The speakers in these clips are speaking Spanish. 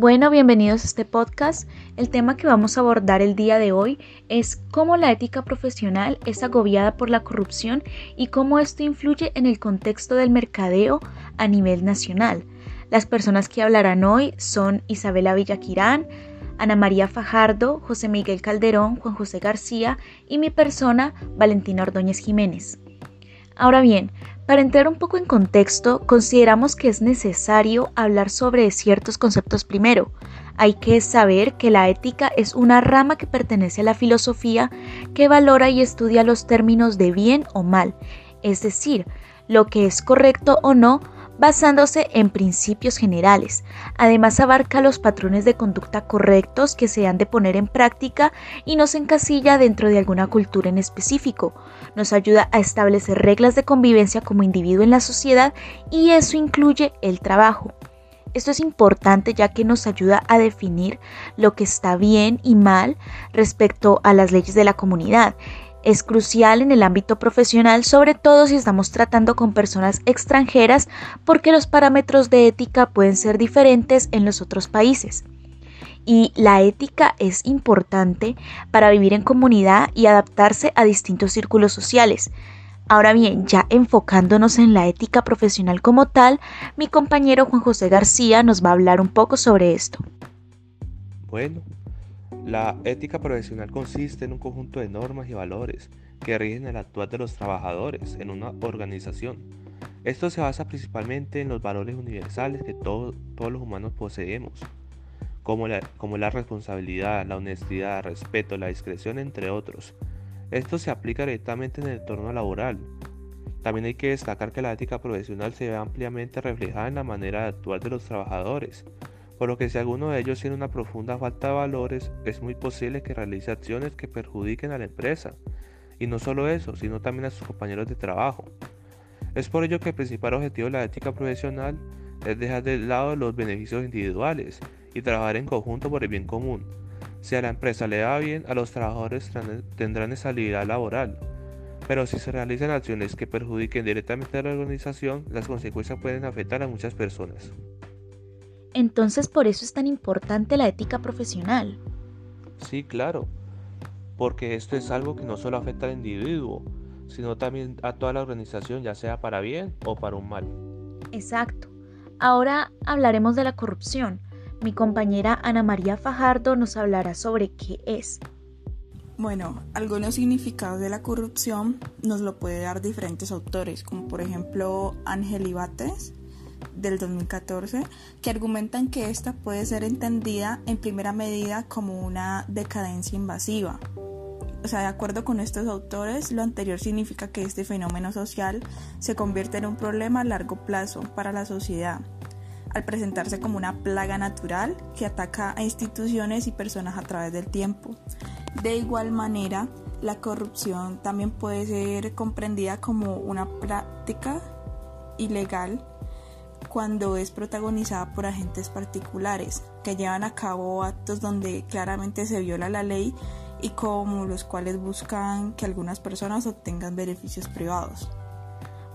Bueno, bienvenidos a este podcast. El tema que vamos a abordar el día de hoy es cómo la ética profesional es agobiada por la corrupción y cómo esto influye en el contexto del mercadeo a nivel nacional. Las personas que hablarán hoy son Isabela Villaquirán, Ana María Fajardo, José Miguel Calderón, Juan José García y mi persona, Valentina Ordóñez Jiménez. Ahora bien, para entrar un poco en contexto, consideramos que es necesario hablar sobre ciertos conceptos primero. Hay que saber que la ética es una rama que pertenece a la filosofía que valora y estudia los términos de bien o mal, es decir, lo que es correcto o no basándose en principios generales. Además abarca los patrones de conducta correctos que se han de poner en práctica y nos encasilla dentro de alguna cultura en específico. Nos ayuda a establecer reglas de convivencia como individuo en la sociedad y eso incluye el trabajo. Esto es importante ya que nos ayuda a definir lo que está bien y mal respecto a las leyes de la comunidad es crucial en el ámbito profesional, sobre todo si estamos tratando con personas extranjeras, porque los parámetros de ética pueden ser diferentes en los otros países. Y la ética es importante para vivir en comunidad y adaptarse a distintos círculos sociales. Ahora bien, ya enfocándonos en la ética profesional como tal, mi compañero Juan José García nos va a hablar un poco sobre esto. Bueno, la ética profesional consiste en un conjunto de normas y valores que rigen el actuar de los trabajadores en una organización. Esto se basa principalmente en los valores universales que todos los humanos poseemos, como la, como la responsabilidad, la honestidad, el respeto, la discreción, entre otros. Esto se aplica directamente en el entorno laboral. También hay que destacar que la ética profesional se ve ampliamente reflejada en la manera de actuar de los trabajadores, por lo que si alguno de ellos tiene una profunda falta de valores, es muy posible que realice acciones que perjudiquen a la empresa. Y no solo eso, sino también a sus compañeros de trabajo. Es por ello que el principal objetivo de la ética profesional es dejar de lado los beneficios individuales y trabajar en conjunto por el bien común. Si a la empresa le va bien, a los trabajadores tendrán estabilidad laboral. Pero si se realizan acciones que perjudiquen directamente a la organización, las consecuencias pueden afectar a muchas personas. Entonces por eso es tan importante la ética profesional. Sí, claro, porque esto es algo que no solo afecta al individuo, sino también a toda la organización, ya sea para bien o para un mal. Exacto. Ahora hablaremos de la corrupción. Mi compañera Ana María Fajardo nos hablará sobre qué es. Bueno, algunos significados de la corrupción nos lo puede dar diferentes autores, como por ejemplo Ángel Ibates, del 2014 que argumentan que esta puede ser entendida en primera medida como una decadencia invasiva. O sea, de acuerdo con estos autores, lo anterior significa que este fenómeno social se convierte en un problema a largo plazo para la sociedad, al presentarse como una plaga natural que ataca a instituciones y personas a través del tiempo. De igual manera, la corrupción también puede ser comprendida como una práctica ilegal cuando es protagonizada por agentes particulares que llevan a cabo actos donde claramente se viola la ley y como los cuales buscan que algunas personas obtengan beneficios privados.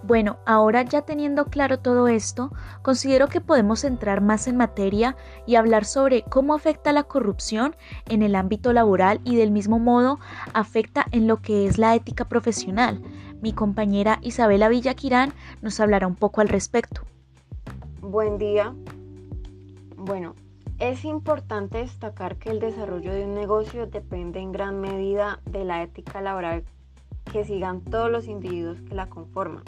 Bueno, ahora ya teniendo claro todo esto, considero que podemos entrar más en materia y hablar sobre cómo afecta la corrupción en el ámbito laboral y del mismo modo afecta en lo que es la ética profesional. Mi compañera Isabela Villaquirán nos hablará un poco al respecto. Buen día. Bueno, es importante destacar que el desarrollo de un negocio depende en gran medida de la ética laboral que sigan todos los individuos que la conforman.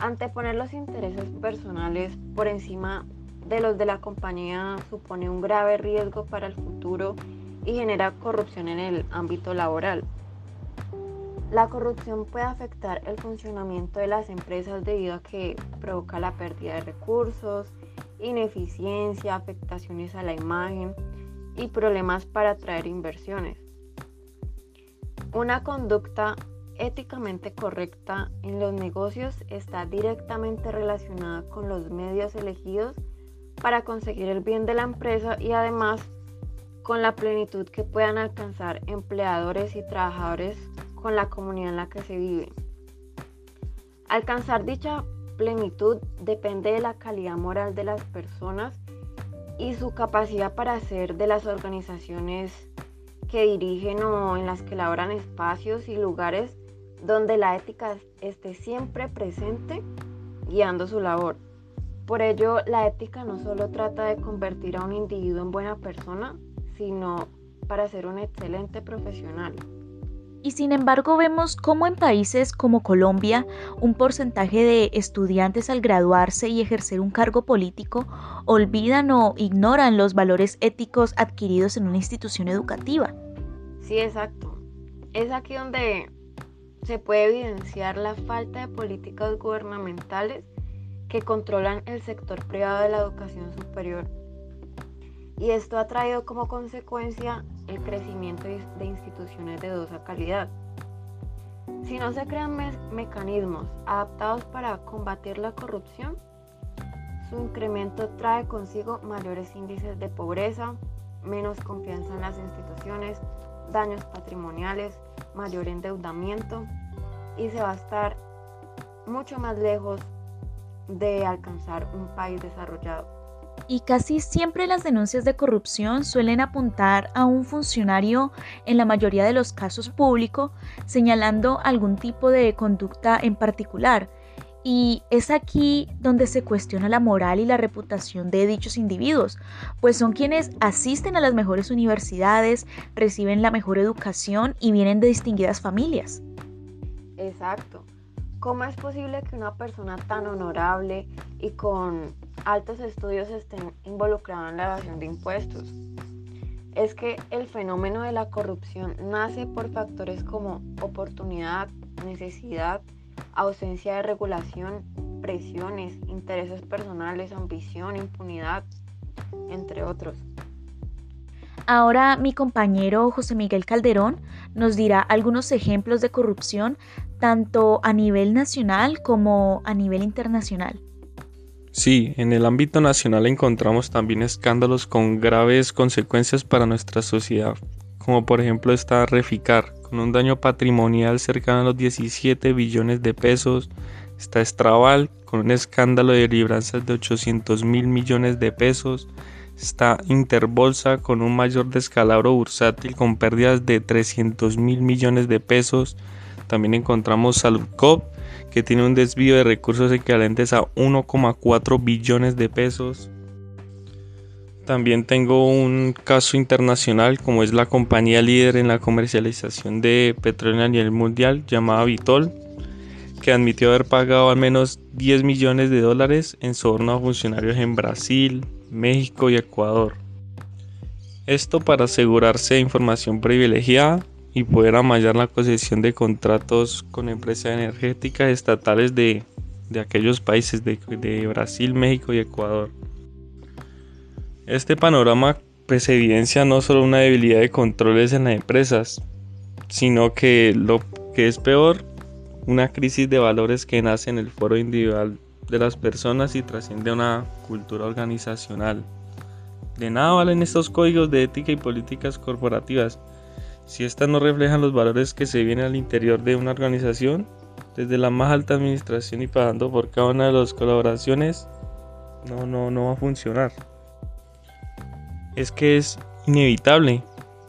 Anteponer los intereses personales por encima de los de la compañía supone un grave riesgo para el futuro y genera corrupción en el ámbito laboral. La corrupción puede afectar el funcionamiento de las empresas debido a que provoca la pérdida de recursos, ineficiencia, afectaciones a la imagen y problemas para atraer inversiones. Una conducta éticamente correcta en los negocios está directamente relacionada con los medios elegidos para conseguir el bien de la empresa y además con la plenitud que puedan alcanzar empleadores y trabajadores con la comunidad en la que se vive. Alcanzar dicha plenitud depende de la calidad moral de las personas y su capacidad para hacer de las organizaciones que dirigen o en las que laboran espacios y lugares donde la ética esté siempre presente guiando su labor. Por ello, la ética no solo trata de convertir a un individuo en buena persona, sino para ser un excelente profesional. Y sin embargo vemos cómo en países como Colombia un porcentaje de estudiantes al graduarse y ejercer un cargo político olvidan o ignoran los valores éticos adquiridos en una institución educativa. Sí, exacto. Es aquí donde se puede evidenciar la falta de políticas gubernamentales que controlan el sector privado de la educación superior. Y esto ha traído como consecuencia el crecimiento de instituciones de dudosa calidad. Si no se crean mecanismos adaptados para combatir la corrupción, su incremento trae consigo mayores índices de pobreza, menos confianza en las instituciones, daños patrimoniales, mayor endeudamiento y se va a estar mucho más lejos de alcanzar un país desarrollado. Y casi siempre las denuncias de corrupción suelen apuntar a un funcionario, en la mayoría de los casos público, señalando algún tipo de conducta en particular. Y es aquí donde se cuestiona la moral y la reputación de dichos individuos, pues son quienes asisten a las mejores universidades, reciben la mejor educación y vienen de distinguidas familias. Exacto. ¿Cómo es posible que una persona tan honorable y con altos estudios estén involucrados en la evasión de impuestos? Es que el fenómeno de la corrupción nace por factores como oportunidad, necesidad, ausencia de regulación, presiones, intereses personales, ambición, impunidad, entre otros. Ahora mi compañero José Miguel Calderón nos dirá algunos ejemplos de corrupción tanto a nivel nacional como a nivel internacional. Sí, en el ámbito nacional encontramos también escándalos con graves consecuencias para nuestra sociedad, como por ejemplo está Reficar, con un daño patrimonial cercano a los 17 billones de pesos, está Estrabal, con un escándalo de libranzas de 800 mil millones de pesos, está Interbolsa con un mayor descalabro bursátil con pérdidas de 300 mil millones de pesos. También encontramos Saludcop que tiene un desvío de recursos equivalentes a 1,4 billones de pesos. También tengo un caso internacional como es la compañía líder en la comercialización de petróleo a nivel mundial llamada Vitol, que admitió haber pagado al menos 10 millones de dólares en soborno a funcionarios en Brasil, México y Ecuador. Esto para asegurarse de información privilegiada y poder amallar la concesión de contratos con empresas energéticas estatales de, aquellos países de, de, Brasil, México y Ecuador. Este panorama pues evidencia no solo una debilidad de controles en las empresas, sino que lo que es peor, una crisis de valores que nace en el foro individual de las personas y trasciende a una cultura organizacional. De nada valen estos códigos de ética y políticas corporativas si éstas no reflejan los valores que se vienen al interior de una organización, desde la más alta administración y pagando por cada una de las colaboraciones, no, no, no va a funcionar. Es que es inevitable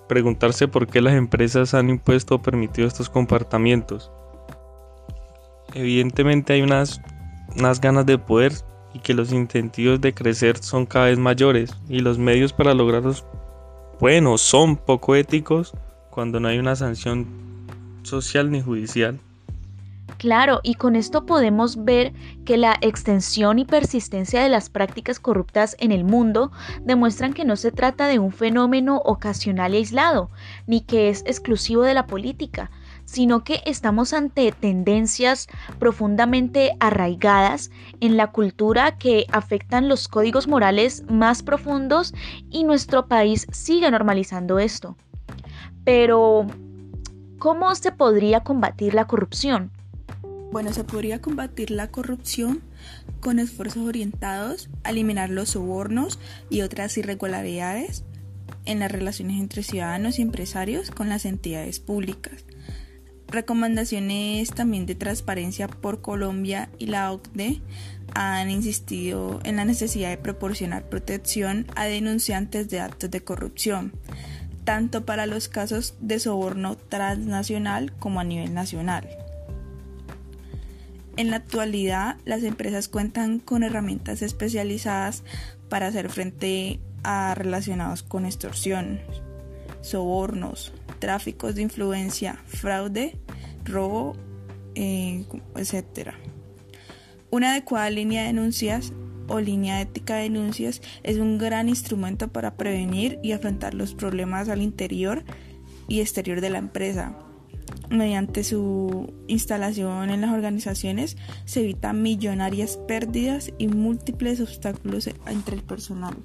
preguntarse por qué las empresas han impuesto o permitido estos comportamientos. Evidentemente hay unas unas ganas de poder y que los incentivos de crecer son cada vez mayores y los medios para lograrlos, bueno, son poco éticos cuando no hay una sanción social ni judicial. Claro, y con esto podemos ver que la extensión y persistencia de las prácticas corruptas en el mundo demuestran que no se trata de un fenómeno ocasional y aislado, ni que es exclusivo de la política, sino que estamos ante tendencias profundamente arraigadas en la cultura que afectan los códigos morales más profundos y nuestro país sigue normalizando esto. Pero, ¿cómo se podría combatir la corrupción? Bueno, se podría combatir la corrupción con esfuerzos orientados a eliminar los sobornos y otras irregularidades en las relaciones entre ciudadanos y empresarios con las entidades públicas recomendaciones también de transparencia por Colombia y la OCDE han insistido en la necesidad de proporcionar protección a denunciantes de actos de corrupción, tanto para los casos de soborno transnacional como a nivel nacional. En la actualidad, las empresas cuentan con herramientas especializadas para hacer frente a relacionados con extorsión, sobornos, tráficos de influencia, fraude, robo, eh, etc. Una adecuada línea de denuncias o línea ética de denuncias es un gran instrumento para prevenir y afrontar los problemas al interior y exterior de la empresa. Mediante su instalación en las organizaciones se evitan millonarias pérdidas y múltiples obstáculos entre el personal.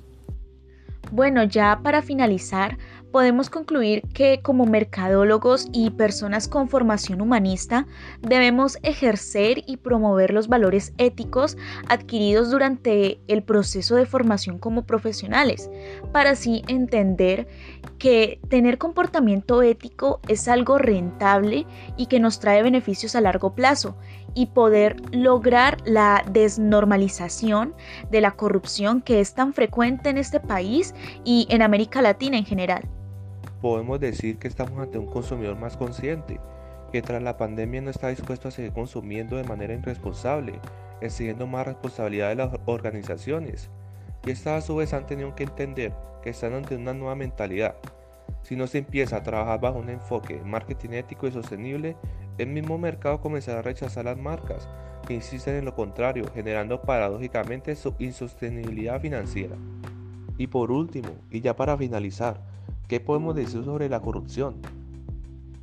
Bueno, ya para finalizar, podemos concluir que como mercadólogos y personas con formación humanista debemos ejercer y promover los valores éticos adquiridos durante el proceso de formación como profesionales, para así entender que tener comportamiento ético es algo rentable y que nos trae beneficios a largo plazo y poder lograr la desnormalización de la corrupción que es tan frecuente en este país y en América Latina en general. Podemos decir que estamos ante un consumidor más consciente, que tras la pandemia no está dispuesto a seguir consumiendo de manera irresponsable, exigiendo más responsabilidad de las organizaciones. Y estas a su vez han tenido que entender que están ante una nueva mentalidad. Si no se empieza a trabajar bajo un enfoque de marketing ético y sostenible, el mismo mercado comenzará a rechazar las marcas que insisten en lo contrario, generando paradójicamente su insostenibilidad financiera. Y por último, y ya para finalizar, ¿qué podemos decir sobre la corrupción?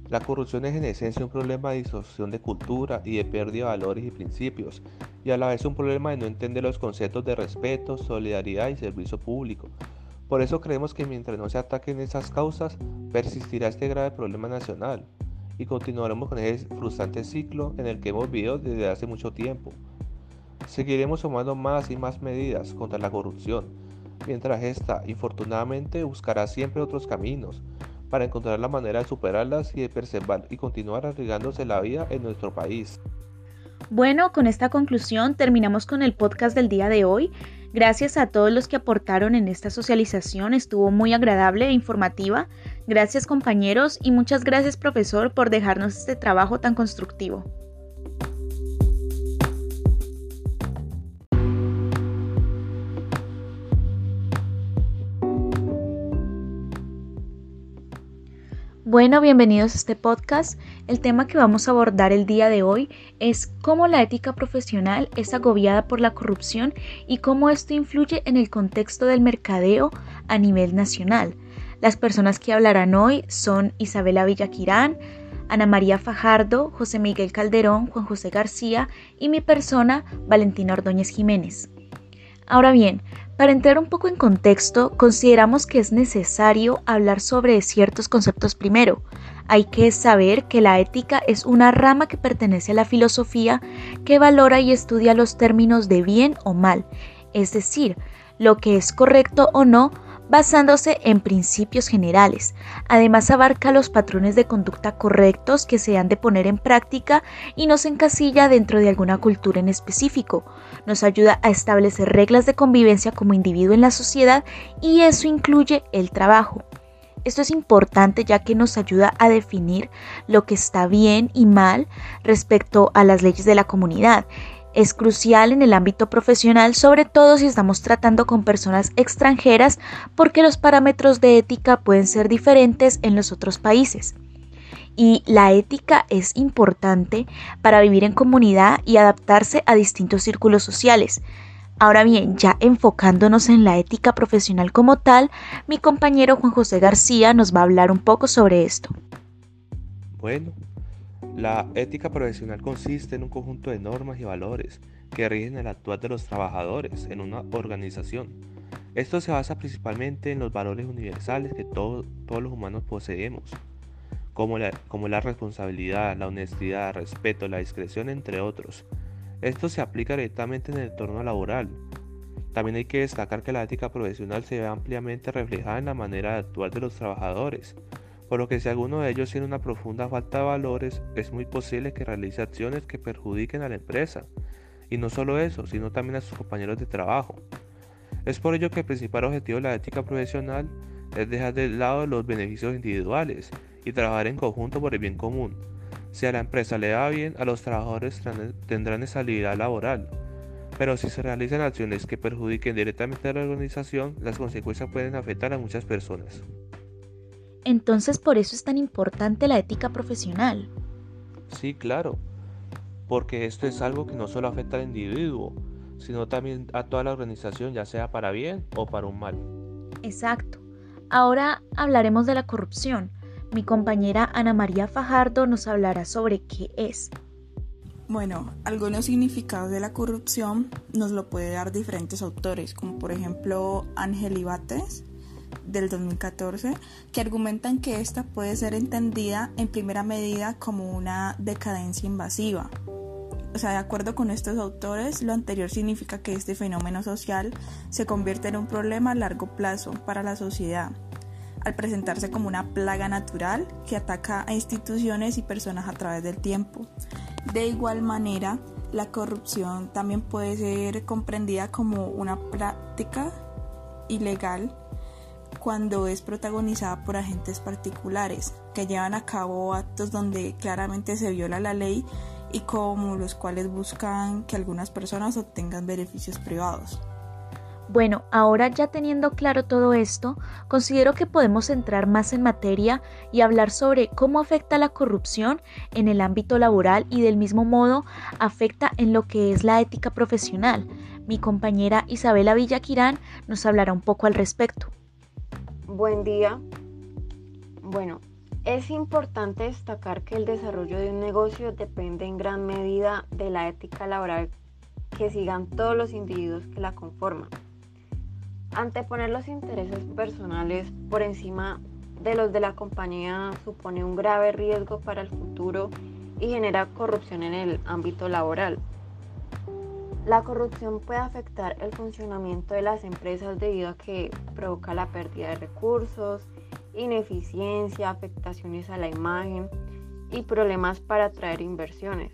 La corrupción es en esencia un problema de distorsión de cultura y de pérdida de valores y principios, y a la vez un problema de no entender los conceptos de respeto, solidaridad y servicio público. Por eso creemos que mientras no se ataquen esas causas, persistirá este grave problema nacional y continuaremos con ese frustrante ciclo en el que hemos vivido desde hace mucho tiempo. Seguiremos tomando más y más medidas contra la corrupción, mientras esta, infortunadamente, buscará siempre otros caminos para encontrar la manera de superarlas y de preservar y continuar arriesgándose la vida en nuestro país. Bueno, con esta conclusión terminamos con el podcast del día de hoy. Gracias a todos los que aportaron en esta socialización, estuvo muy agradable e informativa. Gracias compañeros y muchas gracias profesor por dejarnos este trabajo tan constructivo. Bueno, bienvenidos a este podcast. El tema que vamos a abordar el día de hoy es cómo la ética profesional es agobiada por la corrupción y cómo esto influye en el contexto del mercadeo a nivel nacional. Las personas que hablarán hoy son Isabela Villaquirán, Ana María Fajardo, José Miguel Calderón, Juan José García y mi persona, Valentina Ordóñez Jiménez. Ahora bien, para entrar un poco en contexto, consideramos que es necesario hablar sobre ciertos conceptos primero. Hay que saber que la ética es una rama que pertenece a la filosofía que valora y estudia los términos de bien o mal, es decir, lo que es correcto o no basándose en principios generales. Además abarca los patrones de conducta correctos que se han de poner en práctica y no se encasilla dentro de alguna cultura en específico. Nos ayuda a establecer reglas de convivencia como individuo en la sociedad y eso incluye el trabajo. Esto es importante ya que nos ayuda a definir lo que está bien y mal respecto a las leyes de la comunidad es crucial en el ámbito profesional, sobre todo si estamos tratando con personas extranjeras, porque los parámetros de ética pueden ser diferentes en los otros países. Y la ética es importante para vivir en comunidad y adaptarse a distintos círculos sociales. Ahora bien, ya enfocándonos en la ética profesional como tal, mi compañero Juan José García nos va a hablar un poco sobre esto. Bueno, la ética profesional consiste en un conjunto de normas y valores que rigen el actuar de los trabajadores en una organización. Esto se basa principalmente en los valores universales que todos los humanos poseemos, como la, como la responsabilidad, la honestidad, el respeto, la discreción, entre otros. Esto se aplica directamente en el entorno laboral. También hay que destacar que la ética profesional se ve ampliamente reflejada en la manera de actuar de los trabajadores, por lo que si alguno de ellos tiene una profunda falta de valores, es muy posible que realice acciones que perjudiquen a la empresa. Y no solo eso, sino también a sus compañeros de trabajo. Es por ello que el principal objetivo de la ética profesional es dejar de lado los beneficios individuales y trabajar en conjunto por el bien común. Si a la empresa le va bien, a los trabajadores tendrán estabilidad laboral. Pero si se realizan acciones que perjudiquen directamente a la organización, las consecuencias pueden afectar a muchas personas. Entonces por eso es tan importante la ética profesional. Sí, claro, porque esto es algo que no solo afecta al individuo, sino también a toda la organización, ya sea para bien o para un mal. Exacto. Ahora hablaremos de la corrupción. Mi compañera Ana María Fajardo nos hablará sobre qué es. Bueno, algunos significados de la corrupción nos lo puede dar diferentes autores, como por ejemplo Ángel Ibates del 2014, que argumentan que esta puede ser entendida en primera medida como una decadencia invasiva. O sea, de acuerdo con estos autores, lo anterior significa que este fenómeno social se convierte en un problema a largo plazo para la sociedad, al presentarse como una plaga natural que ataca a instituciones y personas a través del tiempo. De igual manera, la corrupción también puede ser comprendida como una práctica ilegal cuando es protagonizada por agentes particulares que llevan a cabo actos donde claramente se viola la ley y como los cuales buscan que algunas personas obtengan beneficios privados. Bueno, ahora ya teniendo claro todo esto, considero que podemos entrar más en materia y hablar sobre cómo afecta la corrupción en el ámbito laboral y del mismo modo afecta en lo que es la ética profesional. Mi compañera Isabela Villaquirán nos hablará un poco al respecto. Buen día. Bueno, es importante destacar que el desarrollo de un negocio depende en gran medida de la ética laboral que sigan todos los individuos que la conforman. Anteponer los intereses personales por encima de los de la compañía supone un grave riesgo para el futuro y genera corrupción en el ámbito laboral. La corrupción puede afectar el funcionamiento de las empresas debido a que provoca la pérdida de recursos, ineficiencia, afectaciones a la imagen y problemas para atraer inversiones.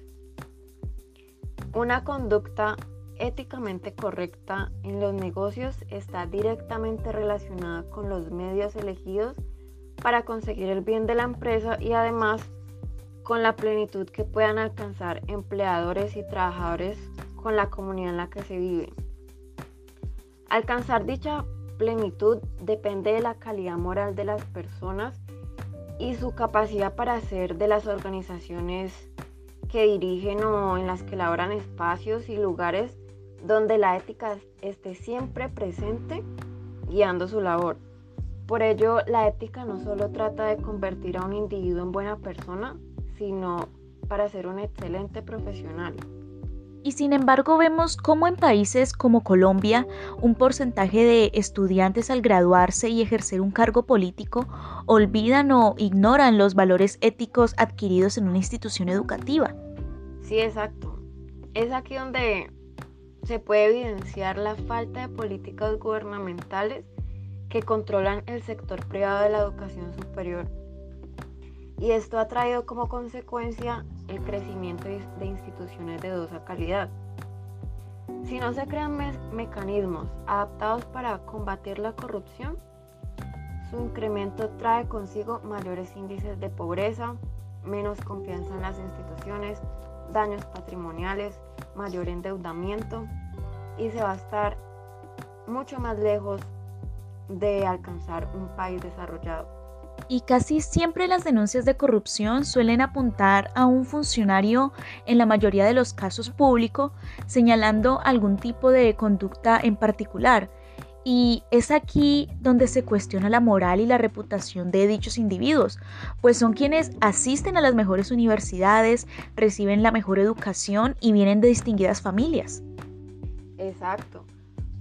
Una conducta éticamente correcta en los negocios está directamente relacionada con los medios elegidos para conseguir el bien de la empresa y además con la plenitud que puedan alcanzar empleadores y trabajadores con la comunidad en la que se vive. Alcanzar dicha plenitud depende de la calidad moral de las personas y su capacidad para hacer de las organizaciones que dirigen o en las que laboran espacios y lugares donde la ética esté siempre presente guiando su labor. Por ello, la ética no solo trata de convertir a un individuo en buena persona, sino para ser un excelente profesional. Y sin embargo vemos cómo en países como Colombia un porcentaje de estudiantes al graduarse y ejercer un cargo político olvidan o ignoran los valores éticos adquiridos en una institución educativa. Sí, exacto. Es aquí donde se puede evidenciar la falta de políticas gubernamentales que controlan el sector privado de la educación superior. Y esto ha traído como consecuencia el crecimiento de instituciones de dudosa calidad. Si no se crean mecanismos adaptados para combatir la corrupción, su incremento trae consigo mayores índices de pobreza, menos confianza en las instituciones, daños patrimoniales, mayor endeudamiento y se va a estar mucho más lejos de alcanzar un país desarrollado y casi siempre las denuncias de corrupción suelen apuntar a un funcionario, en la mayoría de los casos público, señalando algún tipo de conducta en particular. Y es aquí donde se cuestiona la moral y la reputación de dichos individuos, pues son quienes asisten a las mejores universidades, reciben la mejor educación y vienen de distinguidas familias. Exacto.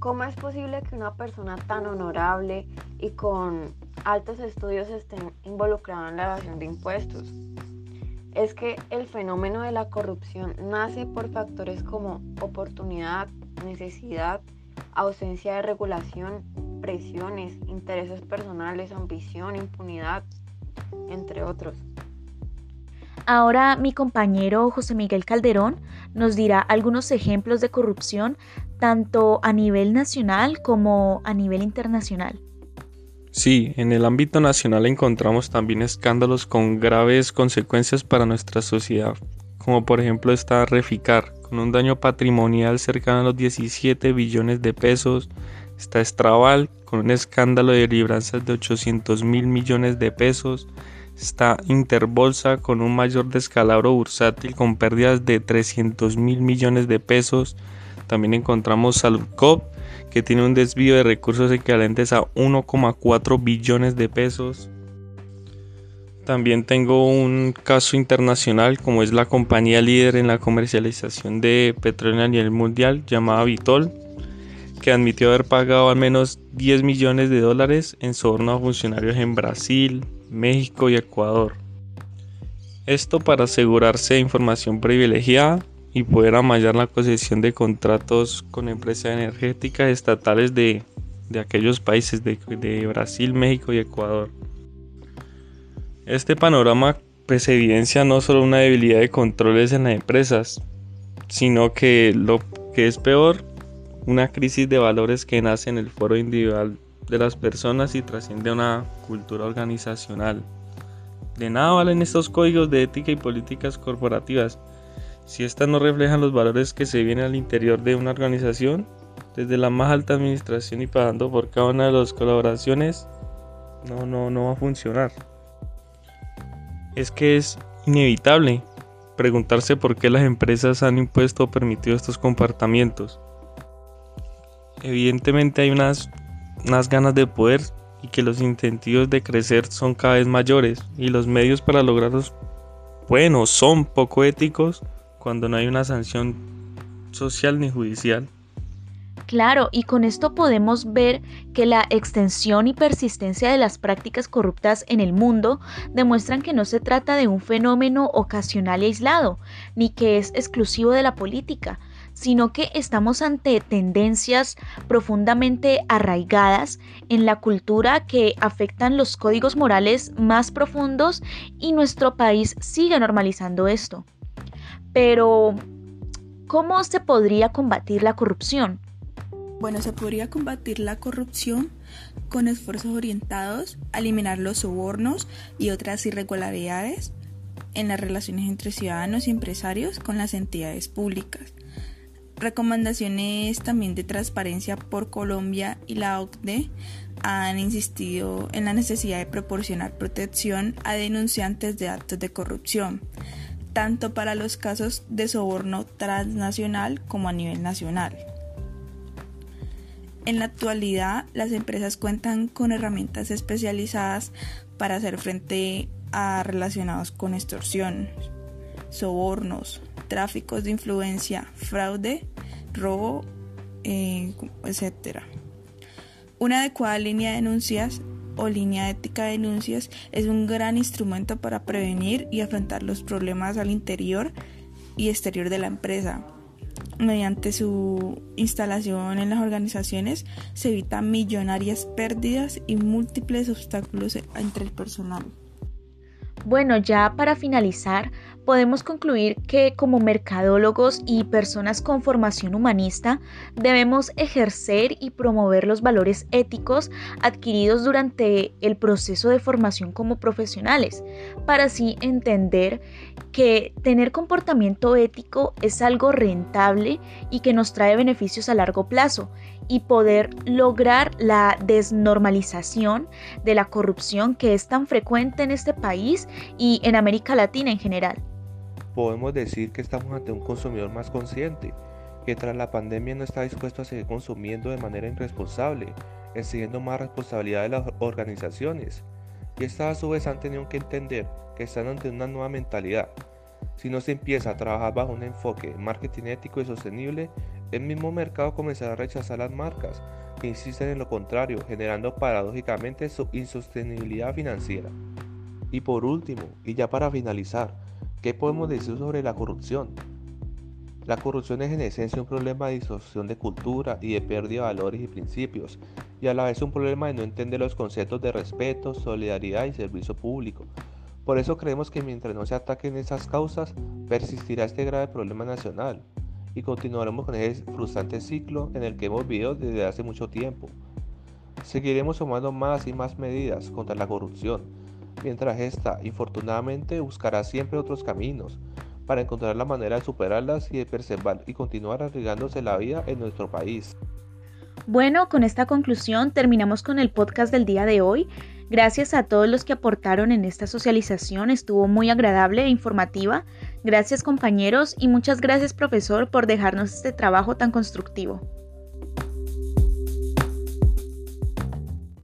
¿Cómo es posible que una persona tan honorable y con altos estudios estén involucrados en la evasión de impuestos? Es que el fenómeno de la corrupción nace por factores como oportunidad, necesidad, ausencia de regulación, presiones, intereses personales, ambición, impunidad, entre otros. Ahora mi compañero José Miguel Calderón nos dirá algunos ejemplos de corrupción tanto a nivel nacional como a nivel internacional. Sí, en el ámbito nacional encontramos también escándalos con graves consecuencias para nuestra sociedad, como por ejemplo está Reficar, con un daño patrimonial cercano a los 17 billones de pesos, está Estrabal, con un escándalo de libranzas de 800 mil millones de pesos, está Interbolsa con un mayor descalabro bursátil con pérdidas de 300 mil millones de pesos. También encontramos Saludcop que tiene un desvío de recursos equivalentes a 1,4 billones de pesos. También tengo un caso internacional como es la compañía líder en la comercialización de petróleo a nivel mundial llamada Vitol, que admitió haber pagado al menos 10 millones de dólares en soborno a funcionarios en Brasil, México y Ecuador. Esto para asegurarse de información privilegiada y poder amallar la concesión de contratos con empresas energéticas estatales de, aquellos países de, de, Brasil, México y Ecuador. Este panorama pues evidencia no solo una debilidad de controles en las empresas, sino que lo que es peor, una crisis de valores que nace en el foro individual de las personas y trasciende una cultura organizacional. De nada valen estos códigos de ética y políticas corporativas si éstas no reflejan los valores que se vienen al interior de una organización, desde la más alta administración y pagando por cada una de las colaboraciones, no, no, no va a funcionar. Es que es inevitable preguntarse por qué las empresas han impuesto o permitido estos comportamientos. Evidentemente hay unas unas ganas de poder y que los incentivos de crecer son cada vez mayores y los medios para lograrlos, bueno, son poco éticos cuando no hay una sanción social ni judicial. Claro, y con esto podemos ver que la extensión y persistencia de las prácticas corruptas en el mundo demuestran que no se trata de un fenómeno ocasional y aislado, ni que es exclusivo de la política, sino que estamos ante tendencias profundamente arraigadas en la cultura que afectan los códigos morales más profundos y nuestro país sigue normalizando esto. Pero, ¿cómo se podría combatir la corrupción? Bueno, se podría combatir la corrupción con esfuerzos orientados a eliminar los sobornos y otras irregularidades en las relaciones entre ciudadanos y empresarios con las entidades públicas Recomendaciones también de transparencia por Colombia y la OCDE han insistido en la necesidad de proporcionar protección a denunciantes de actos de corrupción, tanto para los casos de soborno transnacional como a nivel nacional. En la actualidad, las empresas cuentan con herramientas especializadas para hacer frente a relacionados con extorsión, sobornos, tráficos de influencia, fraude, robo, eh, etc. Una adecuada línea de denuncias o línea ética de denuncias es un gran instrumento para prevenir y afrontar los problemas al interior y exterior de la empresa. Mediante su instalación en las organizaciones se evitan millonarias pérdidas y múltiples obstáculos entre el personal. Bueno, ya para finalizar, podemos concluir que como mercadólogos y personas con formación humanista debemos ejercer y promover los valores éticos adquiridos durante el proceso de formación como profesionales, para así entender que tener comportamiento ético es algo rentable y que nos trae beneficios a largo plazo y poder lograr la desnormalización de la corrupción que es tan frecuente en este país y en América Latina en general. Podemos decir que estamos ante un consumidor más consciente, que tras la pandemia no está dispuesto a seguir consumiendo de manera irresponsable, exigiendo más responsabilidad de las organizaciones. Y estas a su vez han tenido que entender que están ante una nueva mentalidad. Si no se empieza a trabajar bajo un enfoque de marketing ético y sostenible, el mismo mercado comenzará a rechazar las marcas que insisten en lo contrario, generando paradójicamente su insostenibilidad financiera. Y por último, y ya para finalizar, ¿qué podemos decir sobre la corrupción? La corrupción es en esencia un problema de distorsión de cultura y de pérdida de valores y principios. y a la vez un problema de no entender los conceptos de respeto, solidaridad y servicio público. Por eso creemos que mientras no se ataquen esas causas, persistirá este grave problema nacional y continuaremos con ese frustrante ciclo en el que hemos vivido desde hace mucho tiempo. Seguiremos tomando más y más medidas contra la corrupción, mientras esta, infortunadamente, buscará siempre otros caminos para encontrar la manera de superarlas y de preservar y continuar arriesgándose la vida en nuestro país. Bueno, con esta conclusión terminamos con el podcast del día de hoy. Gracias a todos los que aportaron en esta socialización, estuvo muy agradable e informativa. Gracias compañeros y muchas gracias profesor por dejarnos este trabajo tan constructivo.